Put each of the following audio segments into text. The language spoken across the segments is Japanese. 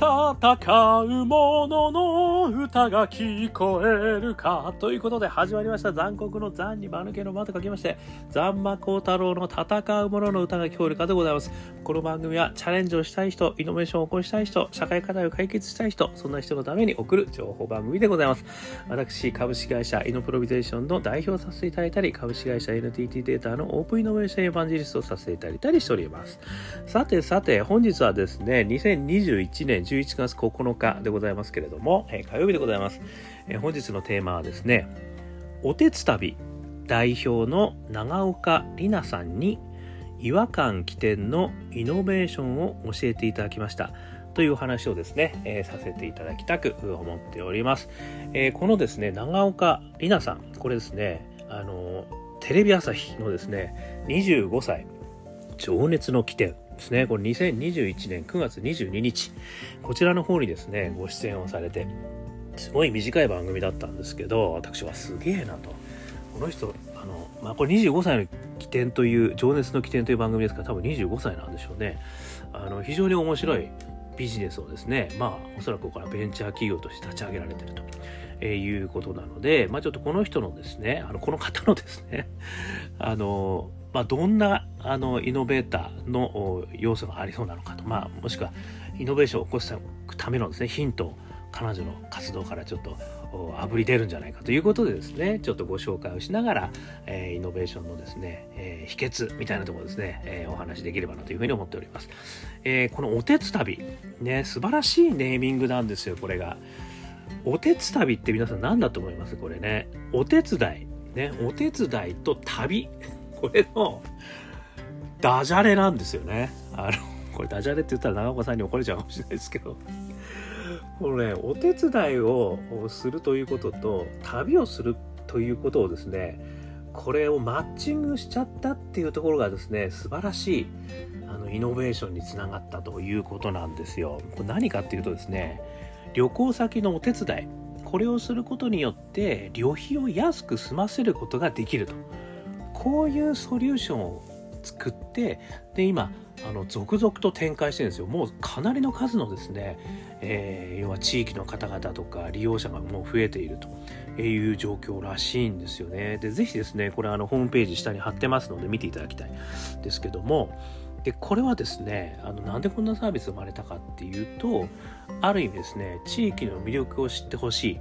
戦う者の歌が聞こえるか。ということで始まりました。残酷の残に間抜けの間と書きまして、残魔高太郎の戦う者の歌が聞こえるかでございます。この番組はチャレンジをしたい人、イノベーションを起こしたい人、社会課題を解決したい人、そんな人のために送る情報番組でございます。私、株式会社イノプロビゼーションの代表させていただいたり、株式会社 NTT データのオープンイノベーションエヴァンジリストをさせていただいたりしております。さてさて、本日はですね、2021年11月9日でございますけれども、え、火曜日でございます、え、本日のテーマはですね、おてつたび代表の長岡里奈さんに違和感起点のイノベーションを教えていただきました。という話をですね、えー、させていただきたく思っております。えー、このですね、長岡里奈さん、これですね、あの、テレビ朝日のですね、25歳、情熱の起点ですね、これ2021年9月22日、こちらの方にですね、ご出演をされて、すごい短い番組だったんですけど、私はすげえなと。この人、あの、まあ、これ25歳の起点という、情熱の起点という番組ですから、多分25歳なんでしょうね。あの、非常に面白いビジネスをですね、まあ、おそらくここからベンチャー企業として立ち上げられてると。え、いうことなので、まあ、ちょっとこの人のですね、あの、この方のですね、あの、まあ、どんなあのイノベーターの要素がありそうなのかと、まあ、もしくはイノベーションを起こすためのですねヒントを彼女の活動からちょっとあぶり出るんじゃないかということでですねちょっとご紹介をしながら、えー、イノベーションのですね、えー、秘訣みたいなところですね、えー、お話できればなというふうに思っております、えー、このおてつ旅ね素晴らしいネーミングなんですよこれが。おてつ旅って皆さん何だと思います？これね。お手伝い。ね。お手伝いと旅。これのダジャレなんですよね。あの、これダジャレって言ったら長岡さんに怒れちゃうかもしれないですけど、このね、お手伝いをするということと、旅をするということをですね、これをマッチングしちゃったっていうところがですね、素晴らしいあのイノベーションにつながったということなんですよ。これ何かっていうとですね、旅行先のお手伝い、これをすることによって旅費を安く済ませることができると。こういうソリューションを作ってで今あの続々と展開してるんですよ。もうかなりの数のですね、えー、要は地域の方々とか利用者がもう増えているという状況らしいんですよね。でぜひですねこれあのホームページ下に貼ってますので見ていただきたいですけども。でこれはですねあのなんでこんなサービス生まれたかっていうとある意味ですね地域の魅力を知ってほしい。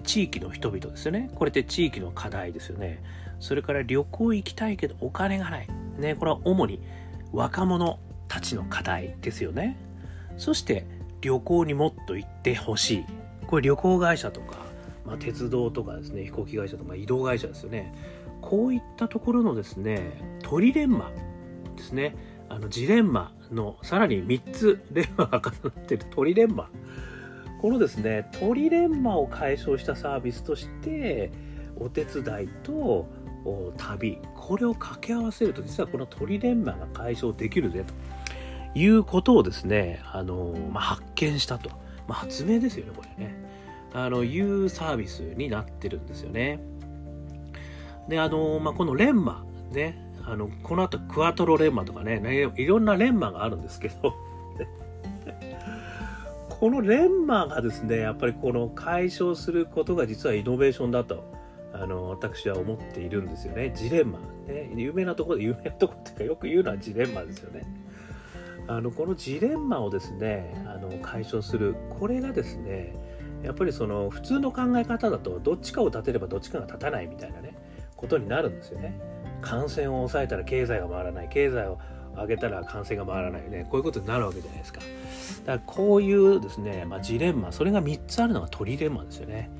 地域の人々ですよね。これって地域の課題ですよね。それから旅行行きたいけどお金がない。ね、これは主に若者たちの課題ですよね。そして旅行にもっと行ってほしい。これ旅行会社とか、まあ、鉄道とかですね、飛行機会社とか移動会社ですよね。こういったところのですね、トリレンマですね。あのジレンマのさらに3つレンマが重なってる トリレンマ。このですね、トリレンマを解消したサービスとして、お手伝いと旅。これを掛け合わせると実はこのトリレンマが解消できるぜということをですねあの、まあ、発見したと、まあ、発明ですよねこれね。あのいうサービスになってるんですよね。であの、まあ、このレンマねあのこの後クワトロレンマとかねいろんなレンマがあるんですけど。このレンマがですねやっぱりこの解消することが実はイノベーションだと。あの私は思っているんですよね。ジレンマ、ね、有名なところで有名なところっていうかよく言うのはジレンマですよね。あのこのジレンマをですねあの解消する。これがですねやっぱりその普通の考え方だとどっちかを立てればどっちかが立たないみたいなねことになるんですよね。感染を抑えたら経済が回らない。経済を上げたら感染が回らない。ね。こういうことになるわけじゃないですか。だからこういうですね、まあ、ジレンマ。それが3つあるのがトリレンマですよね。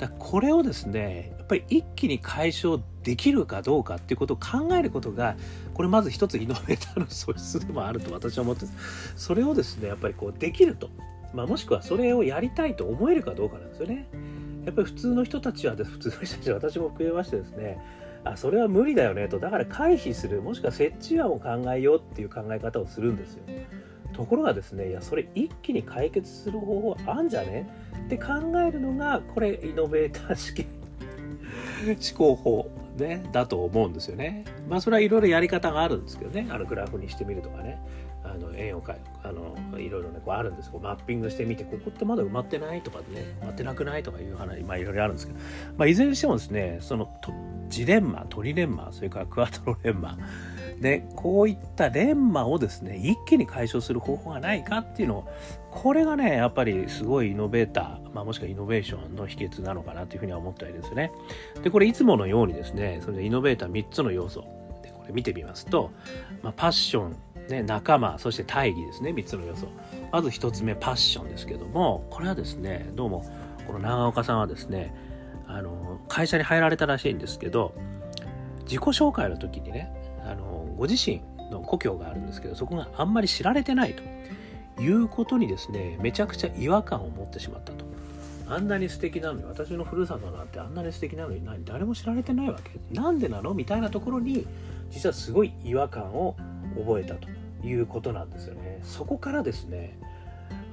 だこれをですねやっぱり一気に解消できるかどうかっていうことを考えることがこれまず一つイノベーターの素質でもあると私は思ってそれをですねやっぱりこうできると、まあ、もしくはそれをやりたいと思えるかどうかなんですよね。やっぱり普通の人たちは普通の人たちは私も含めましてですねあそれは無理だよねと。だから回避する。もしくは設置案を考えようっていう考え方をするんですよ。ところがですねいやそれ一気に解決する方法あんじゃね？って考えるのがこれイノベーター試験思考法ね、だと思うんですよね。まあそれはいろいろやり方があるんですけどね。あのグラフにしてみるとかね。あの円をかあのいろいろねこうあるんですこうマッピングしてみてここってまだ埋まってないとかね。埋まってなくないとかいう話まあいろいろあるんですけど、まあ、いずれにしてもですねそのジレンマトリレンマそれからクワトロレンマでこういったレンマをですね一気に解消する方法がないかっていうのをこれがねやっぱりすごいイノベーター、まあ、もしくはイノベーションの秘訣なのかなというふうには思ったりですね。でこれいつものようにですねそれでイノベーター3つの要素でこれ見てみますと、まあ、パッションね、仲間そして大義ですね3つの要素。まず1つ目パッションですけどもこれはですねどうもこの長岡さんはですねあの会社に入られたらしいんですけど自己紹介の時にねあのご自身の故郷があるんですけどそこがあんまり知られてないということにですねめちゃくちゃ違和感を持ってしまったと。あんなに素敵なのに私のふるさとなんてあんなに素敵なのに何誰も知られてないわけ。なんでなの？みたいなところに実はすごい違和感を覚えたということなんですよね。そこからですね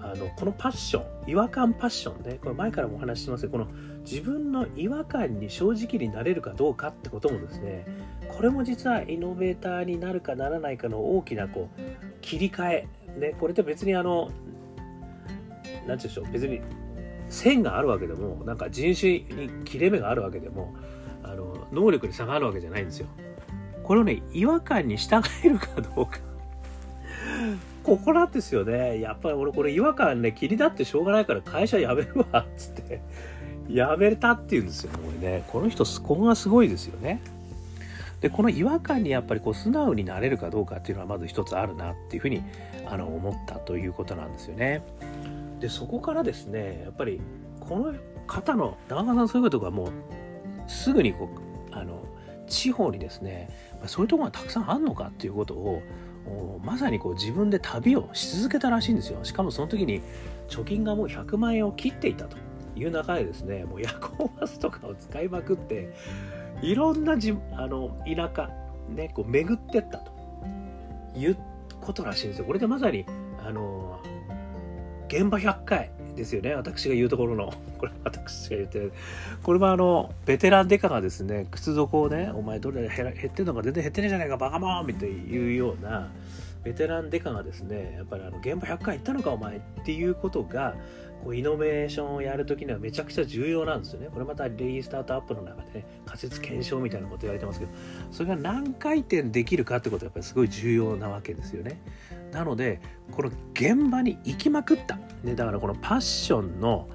あのこのパッション違和感パッションねこれ前からもお話ししてますけどこの自分の違和感に正直になれるかどうかってこともですねこれも実はイノベーターになるかならないかの大きなこう切り替え、ね、これって別にあの何て言うんでしょう別に線があるわけでもなんか人種に切れ目があるわけでもあの能力に差があるわけじゃないんですよ。これをね違和感に従えるかどうかここなんですよね。やっぱり俺これ違和感ね、気になってしょうがないから会社辞めるわ、っつって。辞めたって言うんですよね、これね。この人、ここがすごいですよね。で、この違和感にやっぱりこう素直になれるかどうかっていうのはまず一つあるなっていうふうにあの思ったということなんですよね。で、そこからですね、やっぱりこの方の、長川さんそういうことがもうすぐにこう、あの、地方にですね、そういうとこがたくさんあるのかっていうことをまさにこう自分で旅をし続けたらしいんですよ。しかもその時に貯金がもう100万円を切っていたという中でですねもう夜行バスとかを使いまくっていろんなじあの田舎ねこう巡ってったということらしいんですよ。これでまさにあの現場100回ですよね私が言うところの これ私が言ってこれもあのベテランデカがですね靴底をねお前どれ減ってんのか全然減ってねえじゃないかバカモンみたいいうようなベテランデカがですねやっぱりあの現場100回行ったのかお前っていうことがこうイノベーションをやるときにはめちゃくちゃ重要なんですよね。これまたレイスタートアップの中で、ね、仮説検証みたいなこと言われてますけど、それが何回転できるかってことはやっぱりすごい重要なわけですよね。なので、この現場に行きまくった。ね、だからこのパッションの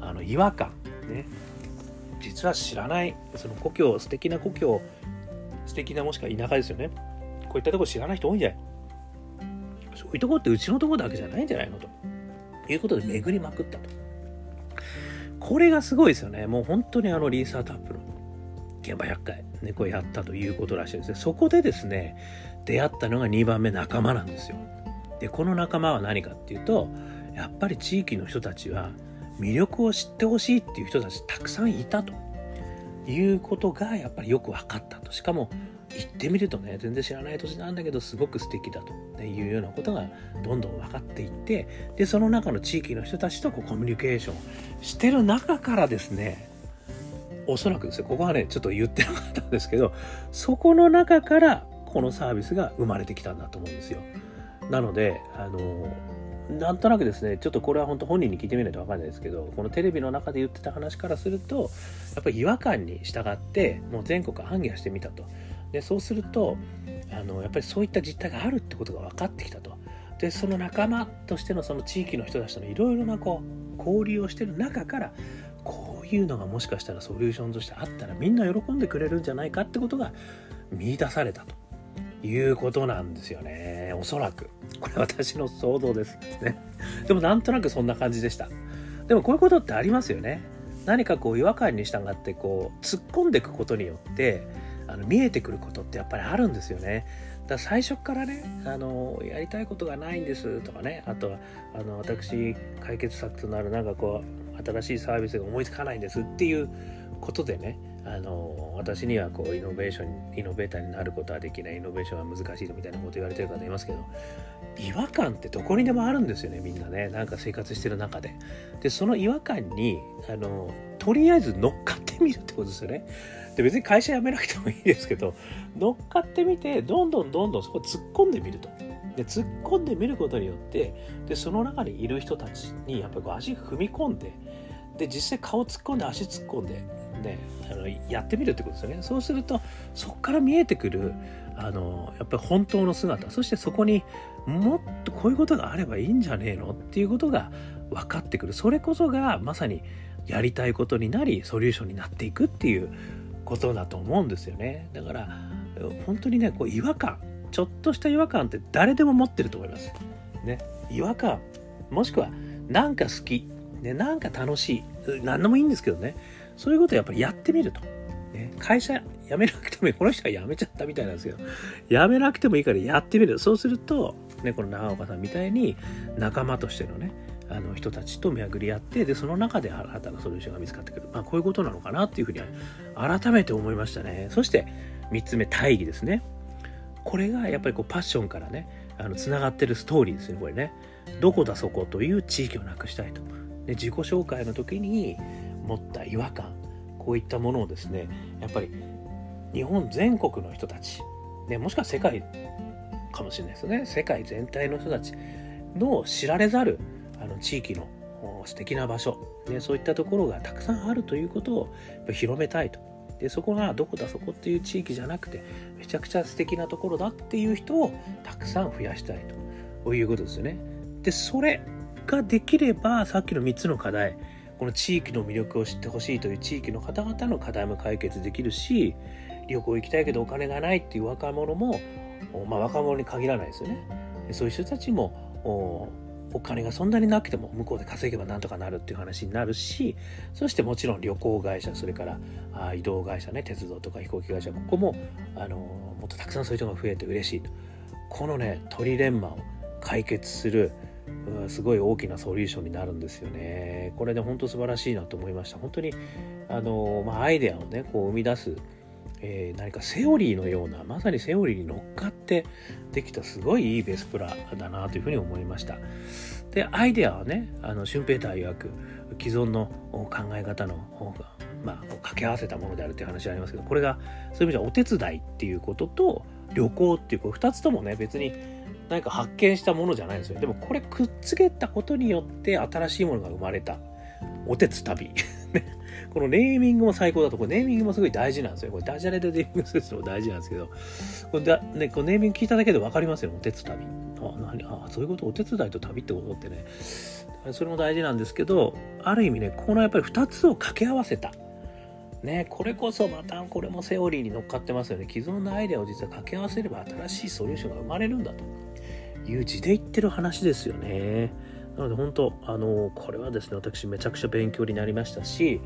あの違和感、ね、実は知らない、その故郷、素敵な故郷、素敵なもしくは田舎ですよね。こういったとこ知らない人多いんじゃないそういうとこってうちのとこだけじゃないんじゃないのと。いうことで巡りまくったと。これがすごいですよね。もう本当にあのリーサートアップ現場100回、ね、これやったということらしいですね。そこでですね、出会ったのが2番目仲間なんですよ。で、この仲間は何かっていうと、やっぱり地域の人たちは魅力を知ってほしいっていう人たちたくさんいたということがやっぱりよく分かったと。しかも行ってみるとね全然知らない土地なんだけどすごく素敵だというようなことがどんどん分かっていってでその中の地域の人たちとこうコミュニケーションしてる中からですねおそらくですよここはねちょっと言ってなかったんですけどそこの中からこのサービスが生まれてきたんだと思うんですよ。なのであのなんとなくですね、ちょっとこれは本当本人に聞いてみないと分かんないですけど、このテレビの中で言ってた話からすると、やっぱり違和感に従って、もう全国行脚してみたと。でそうするとあのやっぱりそういった実態があるってことが分かってきたと。でその仲間としてのその地域の人たちとのいろいろなこう交流をしてる中からこういうのがもしかしたらソリューションとしてあったらみんな喜んでくれるんじゃないかってことが見出されたということなんですよね。おそらく。これ私の想像ですね。でもなんとなくそんな感じでした。でもこういうことってありますよね。何かこう違和感に従ってこう突っ込んでいくことによってあの見えてくることってやっぱりあるんですよね。だから最初からねあのやりたいことがないんですとかね。あとはあの私解決策となるなんかこう新しいサービスが思いつかないんですっていうことでねあの私にはこうイノベーションイノベーターになることはできないイノベーションは難しいみたいなこと言われてる方いますけど違和感ってどこにでもあるんですよねみんなね。なんか生活してる中で。でその違和感にあのとりあえず乗っかってみるってことですよね。で別に会社辞めなくてもいいですけど乗っかってみてどんどんどんどんそこ突っ込んでみると。で突っ込んでみることによってでその中にいる人たちにやっぱり足踏み込んでで実際顔突っ込んで足突っ込んで、ね、あのやってみるってことですよね。そうするとそこから見えてくるあのやっぱり本当の姿そしてそこにもっとこういうことがあればいいんじゃねえのっていうことが分かってくる。それこそがまさにやりたいことになりソリューションになっていくっていうことだと思うんですよね。だから本当にねこう違和感ちょっとした違和感って誰でも持ってると思います。ね、違和感もしくはなんか好き、ね、なんか楽しい。何でもいいんですけどね。そういうことをやっぱりやってみると。ね、会社辞めなくてもいいこの人は辞めちゃったみたいなんですけど。辞めなくてもいいからやってみる。そうすると、ね、この長岡さんみたいに仲間としてのねあの人たちと巡り合ってでその中で新たなソリューションが見つかってくる、まあ、こういうことなのかなっていうふうに改めて思いましたね。そして3つ目大義ですね。これがやっぱりこうパッションからねつながってるストーリーですねこれね。どこだそこという地域をなくしたいと。で自己紹介の時に持った違和感こういったものをですねやっぱり日本全国の人たち、ね、もしくは世界かもしれないですね。世界全体の人たちの知られざるあの地域の素敵な場所、ね、そういったところがたくさんあるということを広めたいと。でそこがどこだそこっていう地域じゃなくてめちゃくちゃ素敵なところだっていう人をたくさん増やしたいと。いうことですよね。でそれができればさっきの3つの課題この地域の魅力を知ってほしいという地域の方々の課題も解決できるし旅行行きたいけどお金がないっていう若者も、まあ、若者に限らないですよね。そういう人たちもお金がそんなになくても向こうで稼げばなんとかなるっていう話になるしそしてもちろん旅行会社それからあ移動会社ね鉄道とか飛行機会社ここもあのもっとたくさんそういう人が増えて嬉しいとこのねトリレンマを解決するすごい大きなソリューションになるんですよね。これで本当素晴らしいなと思いました。本当にあの、まあ、アイデアをねこう生み出すえー、何かセオリーのようなまさにセオリーに乗っかってできたすごいいいベスプラだなというふうに思いました。でアイデアはねあのシュンペーター曰く既存の考え方の方がまあ、掛け合わせたものであるという話ありますけどこれがそういう意味ではお手伝いっていうことと旅行っていうこう2つともね別に何か発見したものじゃないんですよ。でもこれくっつけたことによって新しいものが生まれた。おてつ旅。このネーミングも最高だと、これネーミングもすごい大事なんですよ。これダジャレでネーミングするのも大事なんですけど、これだ、ね、こネーミング聞いただけで分かりますよ、お手伝い。あ、何？あ、そういうこと、お手伝いと旅ってことってね、それも大事なんですけど、ある意味ね、このやっぱり2つを掛け合わせた。ね、これこそまたこれもセオリーに乗っかってますよね。既存のアイデアを実は掛け合わせれば新しいソリューションが生まれるんだという字で言ってる話ですよね。なので本当、あの、これはですね、私めちゃくちゃ勉強になりましたし、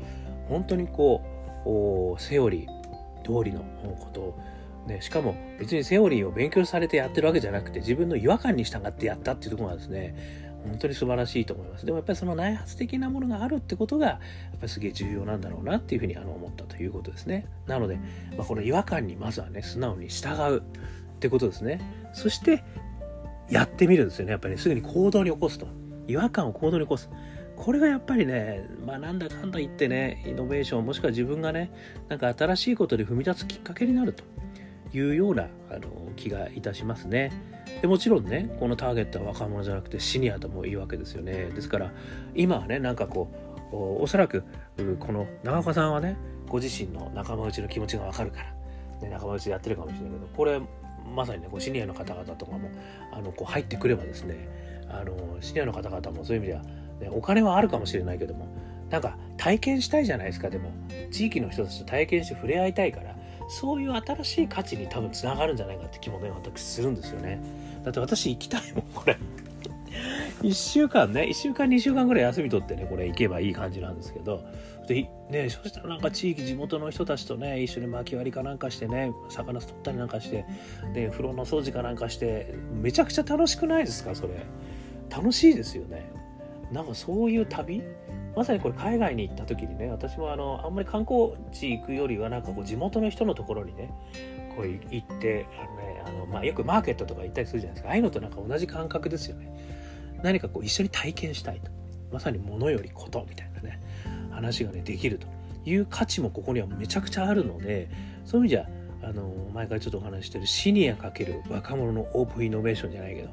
本当にこうセオリー通りのことをね、しかも別にセオリーを勉強されてやってるわけじゃなくて自分の違和感に従ってやったっていうところがですね本当に素晴らしいと思います。でもやっぱりその内発的なものがあるってことがやっぱりすげえ重要なんだろうなっていうふうにあの思ったということですね。なので、まあ、この違和感にまずはね素直に従うってことですね。そしてやってみるんですよね。やっぱり、ね、すぐに行動に起こすと。違和感を行動に起こす。これがやっぱりね、まあ、なんだかんだ言ってね、イノベーション、もしくは自分がね、なんか新しいことで踏み出すきっかけになると。いうようなあの気がいたしますね。でもちろんね、このターゲットは若者じゃなくてシニアともいいわけですよね。ですから、今はね、なんかこう、おそらく、この長岡さんはね、ご自身の仲間内の気持ちがわかるから、ね、仲間内でやってるかもしれないけど、これ、まさにね、こうシニアの方々とかも、あの、こう入ってくればですね、あの、シニアの方々もそういう意味では、ね、お金はあるかもしれないけどもなんか体験したいじゃないですかでも。地域の人たちと体験して触れ合いたいからそういう新しい価値に多分つながるんじゃないかって気もね私するんですよね。だって私行きたいもんこれ。1週間ね1週間2週間ぐらい休み取ってねこれ行けばいい感じなんですけどでねそしたらなんか地域地元の人たちとね一緒に巻き割りかなんかしてね魚取ったりなんかしてで風呂の掃除かなんかしてめちゃくちゃ楽しくないですかそれ。楽しいですよね。なんかそういう旅？まさにこれ海外に行った時にね私もあのあんまり観光地行くよりはなんかこう地元の人のところにねこう行ってあの、ねあのまあ、よくマーケットとか行ったりするじゃないですか。ああいうのとなんか同じ感覚ですよね。何かこう一緒に体験したいと。まさに物よりことみたいなね。話がねできるという価値もここにはめちゃくちゃあるのでそういう意味じゃあの前からちょっとお話ししてるシニア×若者のオープンイノベーションじゃないけど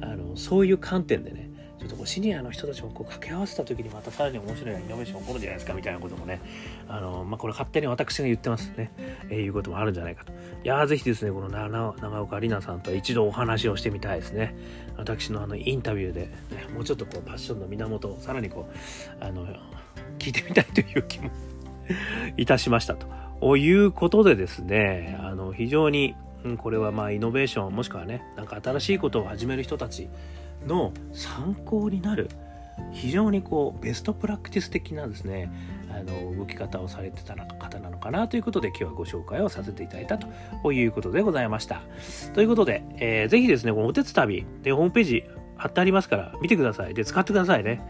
あのそういう観点でねちょっとこうシニアの人たちもこう掛け合わせた時にまたさらに面白いイノベーション起こるんじゃないですかみたいなこともねあの、まあ、これ勝手に私が言ってますね、えー、いうこともあるんじゃないかと。いやーぜひですねこの長岡里奈さんと一度お話をしてみたいですね。私のあのインタビューで、ね、もうちょっとこうパッションの源さらにこうあの聞いてみたいという気もいたしましたということでですねあの非常にこれはまあイノベーションもしくはねなんか新しいことを始める人たちの参考になる非常にこうベストプラクティス的なですねあの動き方をされてた方なのかなということで今日はご紹介をさせていただいたということでございました。ということで、えー、ぜひですねこのおてつ旅でホームページ貼ってありますから見てください。で使ってくださいね。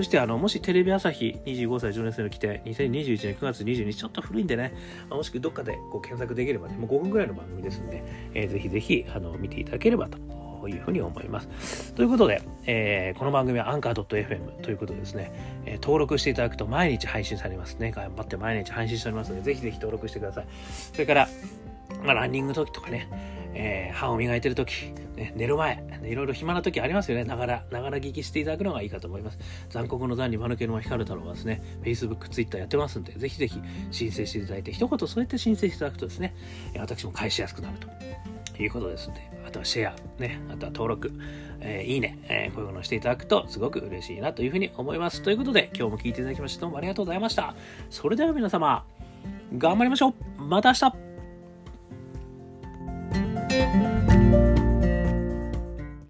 そしてあのもしテレビ朝日25歳10年生の規定2021年9月22日ちょっと古いんでねもしくはどっかでこう検索できればねもう5分ぐらいの番組ですんで、えー、ぜひぜひあの見ていただければとというふうに思います。ということで、えー、この番組はアンカー .fm ということでですね、えー、登録していただくと毎日配信されますね。頑張って毎日配信しておりますので、ぜひぜひ登録してください。それから、まあ、ランニング時とかね、えー、歯を磨いてる時、ね、寝る前、いろいろ暇な時ありますよね。ながら、ながら聞きしていただくのがいいかと思います。残酷の残に間抜けの光る太郎はですね、Facebook、Twitter やってますんで、ぜひぜひ申請していただいて、一言そうやって申請していただくとですね、私も返しやすくなるということですので、あとはシェア、ね、あとは登録、えー、いいね、えー、こういうのをしていただくとすごく嬉しいなというふうに思います。ということで、今日も聞いていただきましてどうもありがとうございました。それでは皆様、頑張りましょうまた明日